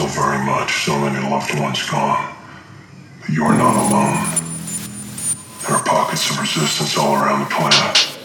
So very much. so many loved ones gone. But you are not alone. There are pockets of resistance all around the planet.